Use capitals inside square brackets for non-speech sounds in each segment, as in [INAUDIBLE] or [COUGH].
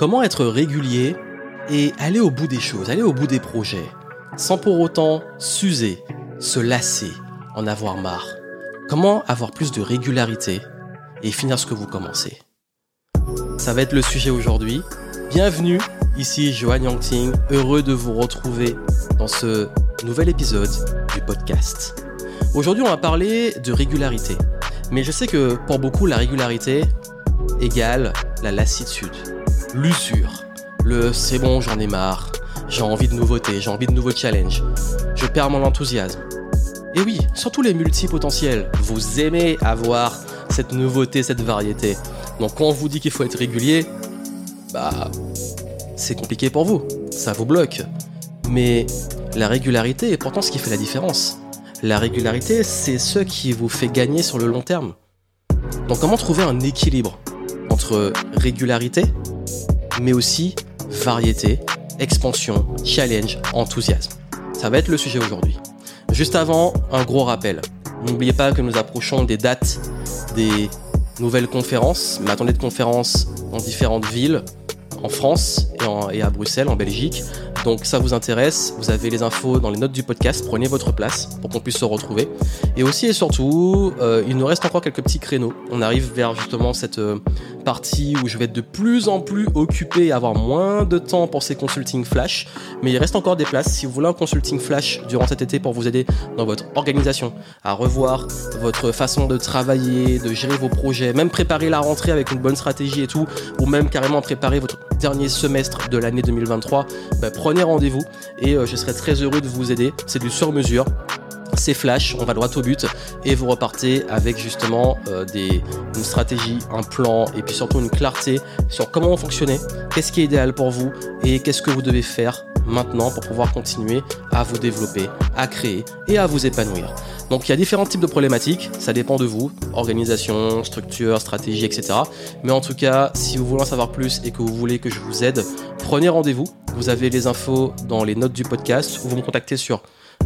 Comment être régulier et aller au bout des choses, aller au bout des projets, sans pour autant s'user, se lasser, en avoir marre? Comment avoir plus de régularité et finir ce que vous commencez? Ça va être le sujet aujourd'hui. Bienvenue, ici Johan Yangting, heureux de vous retrouver dans ce nouvel épisode du podcast. Aujourd'hui, on va parler de régularité. Mais je sais que pour beaucoup, la régularité égale la lassitude, l'usure, le c'est bon, j'en ai marre, j'ai envie de nouveautés, j'ai envie de nouveaux challenges, je perds mon enthousiasme. Et oui, surtout les multipotentiels, vous aimez avoir cette nouveauté, cette variété. Donc quand on vous dit qu'il faut être régulier, bah c'est compliqué pour vous, ça vous bloque. Mais la régularité est pourtant ce qui fait la différence. La régularité, c'est ce qui vous fait gagner sur le long terme. Donc comment trouver un équilibre entre régularité, mais aussi variété, expansion, challenge, enthousiasme Ça va être le sujet aujourd'hui. Juste avant, un gros rappel. N'oubliez pas que nous approchons des dates des nouvelles conférences, mais attendez de conférences dans différentes villes, en France et, et à Bruxelles, en Belgique. Donc ça vous intéresse, vous avez les infos dans les notes du podcast, prenez votre place pour qu'on puisse se retrouver. Et aussi et surtout, euh, il nous reste encore quelques petits créneaux. On arrive vers justement cette euh, partie où je vais être de plus en plus occupé et avoir moins de temps pour ces consulting flash. Mais il reste encore des places. Si vous voulez un consulting flash durant cet été pour vous aider dans votre organisation, à revoir votre façon de travailler, de gérer vos projets, même préparer la rentrée avec une bonne stratégie et tout, ou même carrément préparer votre dernier semestre de l'année 2023, bah, prenez rendez-vous et euh, je serai très heureux de vous aider. C'est du sur-mesure c'est flash, on va droit au but et vous repartez avec justement euh, une stratégie, un plan et puis surtout une clarté sur comment fonctionner, qu'est-ce qui est idéal pour vous et qu'est-ce que vous devez faire maintenant pour pouvoir continuer à vous développer, à créer et à vous épanouir. Donc il y a différents types de problématiques, ça dépend de vous, organisation, structure, stratégie, etc. Mais en tout cas, si vous voulez en savoir plus et que vous voulez que je vous aide, prenez rendez-vous. Vous avez les infos dans les notes du podcast ou vous me contactez sur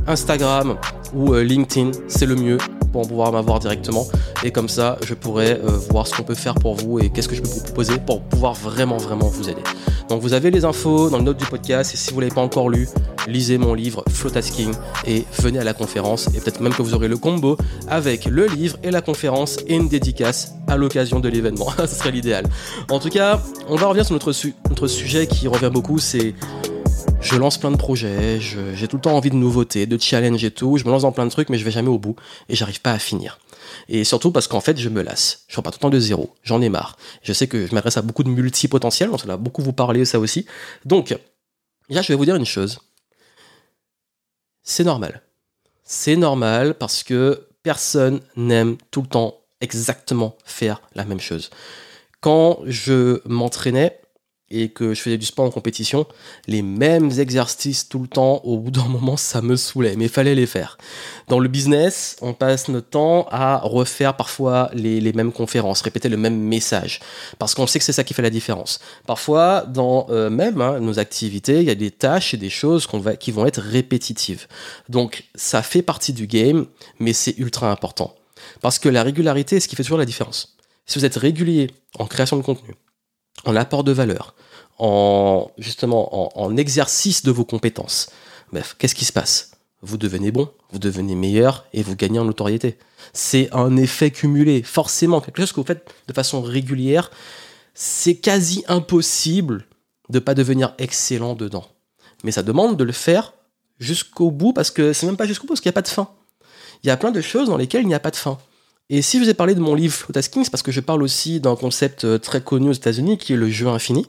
Instagram ou euh, LinkedIn, c'est le mieux pour pouvoir m'avoir directement. Et comme ça, je pourrai euh, voir ce qu'on peut faire pour vous et qu'est-ce que je peux vous proposer pour pouvoir vraiment, vraiment vous aider. Donc vous avez les infos dans le note du podcast et si vous ne l'avez pas encore lu, lisez mon livre Flotasking et venez à la conférence et peut-être même que vous aurez le combo avec le livre et la conférence et une dédicace à l'occasion de l'événement. [LAUGHS] Ce serait l'idéal. En tout cas, on va revenir sur notre, notre sujet qui revient beaucoup, c'est je lance plein de projets, j'ai tout le temps envie de nouveautés, de challenge et tout, je me lance dans plein de trucs mais je vais jamais au bout et j'arrive pas à finir. Et surtout parce qu'en fait, je me lasse. Je repars tout le temps de zéro. J'en ai marre. Je sais que je m'adresse à beaucoup de multipotentiels, donc ça va beaucoup vous parler ça aussi. Donc, là, je vais vous dire une chose. C'est normal. C'est normal parce que personne n'aime tout le temps exactement faire la même chose. Quand je m'entraînais, et que je faisais du sport en compétition, les mêmes exercices tout le temps, au bout d'un [LAUGHS] moment, ça me saoulait, mais il fallait les faire. Dans le business, on passe notre temps à refaire parfois les, mêmes conférences, répéter le même message, parce qu'on sait que c'est ça qui fait la différence. Parfois, dans euh, même hein, nos activités, il y a des tâches et des choses qui vont être répétitives. Donc, ça fait partie du game, mais c'est ultra important. Parce que la régularité est ce qui fait toujours la différence. Si vous êtes régulier en création de contenu, en apport de valeur, en justement en, exercice de vos compétences. Bref, qu'est-ce qui se passe? Vous devenez bon, vous devenez meilleur et vous gagnez en notoriété. C'est un effet cumulé, forcément quelque chose que vous faites de façon régulière. C'est quasi impossible de pas devenir excellent dedans. Mais ça demande de le faire jusqu'au bout parce que c'est même pas jusqu'au bout parce qu'il n'y a pas de fin. Il y a plein de choses dans lesquelles il n'y a pas de fin. Et si je vous ai parlé de mon livre Flotasking, c'est parce que je parle aussi d'un concept euh, très connu aux États-Unis qui est le jeu infini.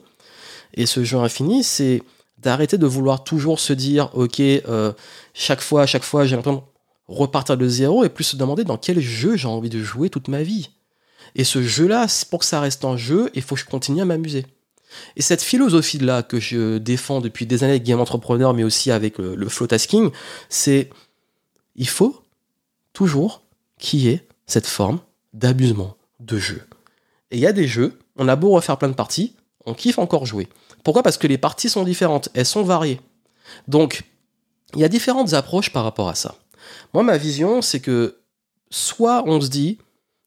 Et ce jeu infini, c'est d'arrêter de vouloir toujours se dire, ok, euh, chaque fois, chaque fois, j'ai l'impression de repartir de zéro et plus se demander dans quel jeu j'ai envie de jouer toute ma vie. Et ce jeu-là, pour que ça reste un jeu, il faut que je continue à m'amuser. Et cette philosophie-là que je défends depuis des années avec Game Entrepreneur, mais aussi avec le, le Flotasking, c'est il faut toujours qu'il y ait cette forme d'abusement de jeu. Et il y a des jeux, on a beau refaire plein de parties, on kiffe encore jouer. Pourquoi? Parce que les parties sont différentes, elles sont variées. Donc, il y a différentes approches par rapport à ça. Moi, ma vision, c'est que soit on se dit,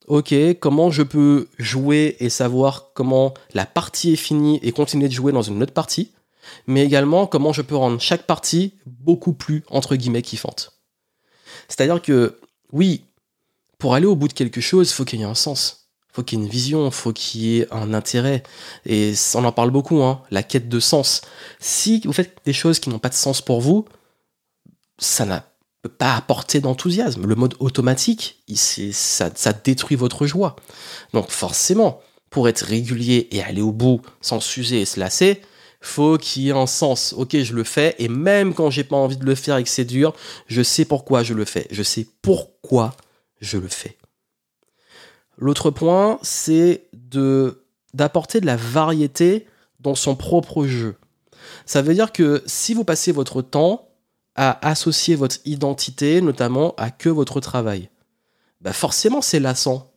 ok, comment je peux jouer et savoir comment la partie est finie et continuer de jouer dans une autre partie, mais également comment je peux rendre chaque partie beaucoup plus, entre guillemets, kiffante. C'est-à-dire que, oui, pour aller au bout de quelque chose, faut qu'il y ait un sens. faut qu'il y ait une vision, faut qu'il y ait un intérêt. Et on en parle beaucoup, hein, la quête de sens. Si vous faites des choses qui n'ont pas de sens pour vous, ça n'a pas apporter d'enthousiasme. Le mode automatique, ça, ça détruit votre joie. Donc forcément, pour être régulier et aller au bout sans s'user et se lasser, faut qu'il y ait un sens. Ok, je le fais, et même quand j'ai pas envie de le faire et que c'est dur, je sais pourquoi je le fais. Je sais pourquoi je le fais. L'autre point, c'est de d'apporter de la variété dans son propre jeu. Ça veut dire que si vous passez votre temps à associer votre identité, notamment à que votre travail, bah forcément c'est lassant.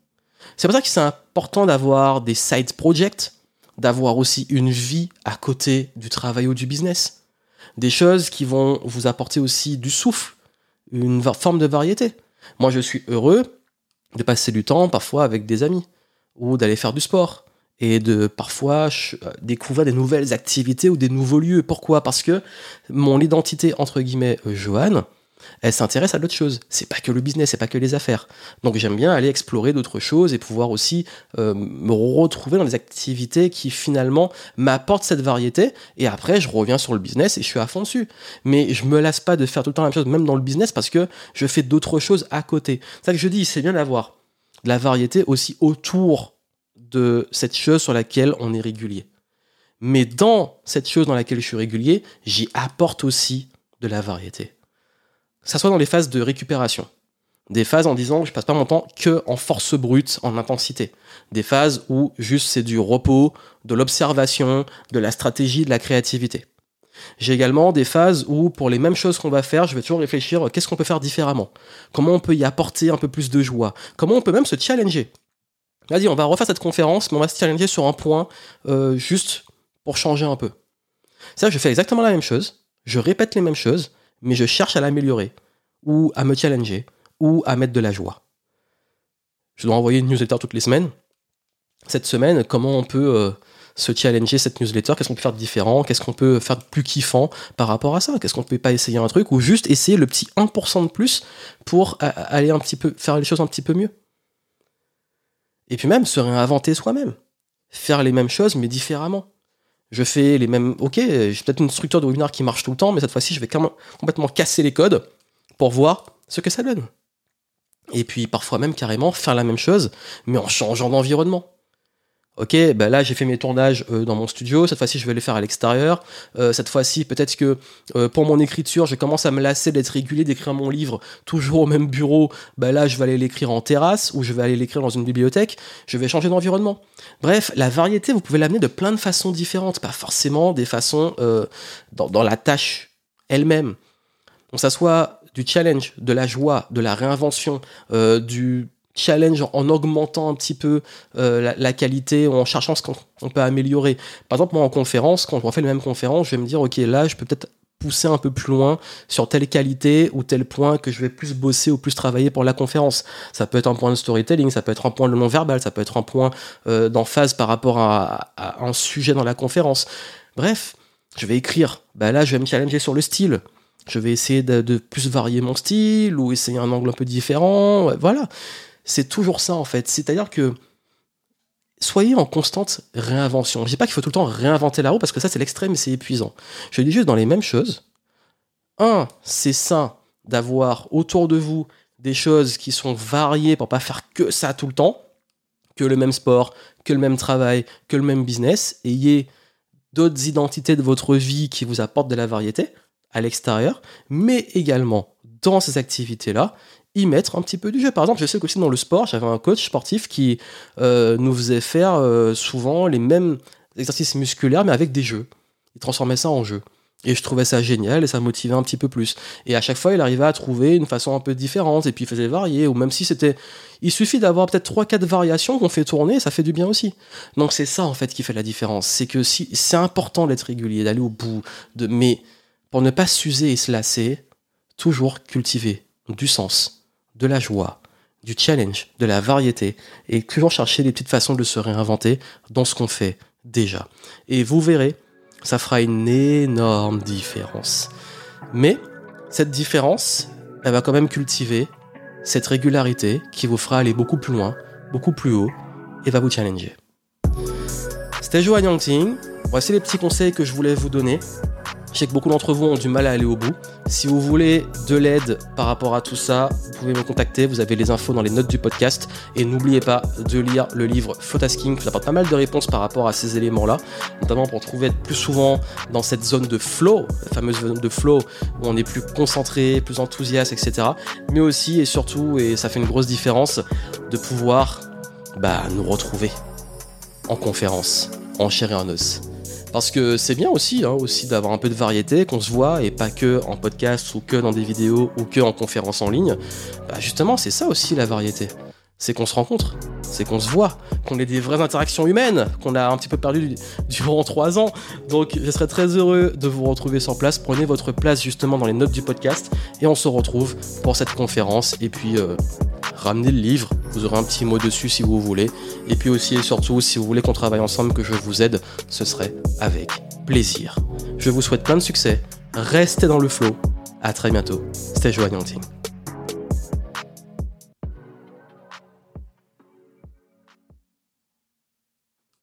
C'est pour ça que c'est important d'avoir des side projects, d'avoir aussi une vie à côté du travail ou du business. Des choses qui vont vous apporter aussi du souffle, une forme de variété. Moi, je suis heureux de passer du temps parfois avec des amis ou d'aller faire du sport et de parfois euh, découvrir des nouvelles activités ou des nouveaux lieux. Pourquoi? Parce que mon identité, entre guillemets, euh, Johan, elle s'intéresse à d'autres choses. C'est pas que le business, c'est pas que les affaires. Donc j'aime bien aller explorer d'autres choses et pouvoir aussi euh, me retrouver dans des activités qui finalement m'apportent cette variété. Et après, je reviens sur le business et je suis à fond dessus. Mais je me lasse pas de faire tout le temps la même chose, même dans le business, parce que je fais d'autres choses à côté. C'est ça que je dis, c'est bien d'avoir de la variété aussi autour de cette chose sur laquelle on est régulier. Mais dans cette chose dans laquelle je suis régulier, j'y apporte aussi de la variété. Ça soit dans les phases de récupération. Des phases en disant que je passe pas mon temps que en force brute, en intensité. Des phases où juste c'est du repos, de l'observation, de la stratégie, de la créativité. J'ai également des phases où, pour les mêmes choses qu'on va faire, je vais toujours réfléchir qu'est-ce qu'on peut faire différemment? Comment on peut y apporter un peu plus de joie? Comment on peut même se challenger? Vas-y, on va refaire cette conférence, mais on va se challenger sur un point euh, juste pour changer un peu. Ça, je fais exactement la même chose, je répète les mêmes choses, mais je cherche à l'améliorer, ou à me challenger, ou à mettre de la joie. Je dois envoyer une newsletter toutes les semaines. Cette semaine, comment on peut euh, se challenger cette newsletter? Qu'est-ce qu'on peut faire de différent? Qu'est-ce qu'on peut faire de plus kiffant par rapport à ça? Qu'est-ce qu'on peut pas essayer un truc ou juste essayer le petit 1% de plus pour euh, aller un petit peu faire les choses un petit peu mieux? Et puis même se réinventer soi-même. Faire les mêmes choses, mais différemment. Je fais les mêmes. Ok, j'ai peut-être une structure de webinaire qui marche tout le temps, mais cette fois-ci, je vais complètement casser les codes pour voir ce que ça donne. Et puis parfois même carrément faire la même chose, mais en changeant d'environnement. Ok, ben là j'ai fait mes tournages euh, dans mon studio, cette fois-ci je vais les faire à l'extérieur. Euh, cette fois-ci peut-être que euh, pour mon écriture je commence à me lasser d'être régulier, d'écrire mon livre toujours au même bureau. Ben là je vais aller l'écrire en terrasse ou je vais aller l'écrire dans une bibliothèque. Je vais changer d'environnement. Bref, la variété vous pouvez l'amener de plein de façons différentes, pas forcément des façons dans, dans, la tâche elle-même. Donc ça soit du challenge, de la joie, de la réinvention, du challenge en augmentant un petit peu euh, la, qualité, en cherchant ce qu'on peut améliorer. Par exemple, moi en conférence, quand je refais les mêmes conférences, je vais me dire, ok, là, je peux peut-être pousser un peu plus loin sur telle qualité ou tel point que je vais plus bosser ou plus travailler pour la conférence. Ça peut être un point de storytelling, ça peut être un point de non-verbal, ça peut être un point euh, d'emphase par rapport à, un sujet dans la conférence. Bref, je vais écrire. Bah là, je vais me challenger sur le style. Je vais essayer de plus varier mon style ou essayer un angle un peu différent. Voilà c'est toujours ça en fait. C'est-à-dire que soyez en constante réinvention. Je dis pas qu'il faut tout le temps réinventer la roue parce que ça c'est l'extrême et c'est épuisant. Je dis juste dans les mêmes choses. Un, c'est sain d'avoir autour de vous des choses qui sont variées pour pas faire que ça tout le temps, que le même sport, que le même travail, que le même business. Ayez d'autres identités de votre vie qui vous apportent de la variété à l'extérieur, mais également dans ces activités-là, y mettre un petit peu du jeu. Par exemple, je sais qu'aussi dans le sport, j'avais un coach sportif qui euh, nous faisait faire euh, souvent les mêmes exercices musculaires, mais avec des jeux. Il transformait ça en jeu. Et je trouvais ça génial et ça motivait un petit peu plus. Et à chaque fois, il arrivait à trouver une façon un peu différente et puis il faisait varier. Ou même si c'était. Il suffit d'avoir peut-être 3-4 variations qu'on fait tourner, ça fait du bien aussi. Donc c'est ça en fait qui fait la différence. C'est que si c'est important d'être régulier, d'aller au bout, de... mais pour ne pas s'user et se lasser, toujours cultiver du sens de la joie, du challenge, de la variété, et toujours chercher des petites façons de se réinventer dans ce qu'on fait déjà. Et vous verrez, ça fera une énorme différence. Mais cette différence, elle va quand même cultiver cette régularité qui vous fera aller beaucoup plus loin, beaucoup plus haut, et va vous challenger. C'était Joanne Yangting. Voici les petits conseils que je voulais vous donner. Je sais que beaucoup d'entre vous ont du mal à aller au bout. Si vous voulez de l'aide par rapport à tout ça, vous pouvez me contacter. Vous avez les infos dans les notes du podcast. Et n'oubliez pas de lire le livre Photasking qui apporte pas mal de réponses par rapport à ces éléments-là, notamment pour trouver plus souvent dans cette zone de flow, la fameuse zone de flow où on est plus concentré, plus enthousiaste, etc. Mais aussi et surtout, et ça fait une grosse différence, de pouvoir bah, nous retrouver en conférence, en chair et en os. Parce que c'est bien aussi, hein, aussi d'avoir un peu de variété, qu'on se voit et pas que en podcast ou que dans des vidéos ou que en conférence en ligne. Bah justement, c'est ça aussi la variété. C'est qu'on se rencontre, c'est qu'on se voit, qu'on ait des vraies interactions humaines, qu'on a un petit peu perdu durant trois ans. Donc je serais très heureux de vous retrouver sur place. Prenez votre place justement dans les notes du podcast et on se retrouve pour cette conférence. Et puis euh, ramenez le livre, vous aurez un petit mot dessus si vous voulez. Et puis aussi et surtout, si vous voulez qu'on travaille ensemble, que je vous aide, ce serait avec plaisir. Je vous souhaite plein de succès, restez dans le flow. À très bientôt. C'était Joanne.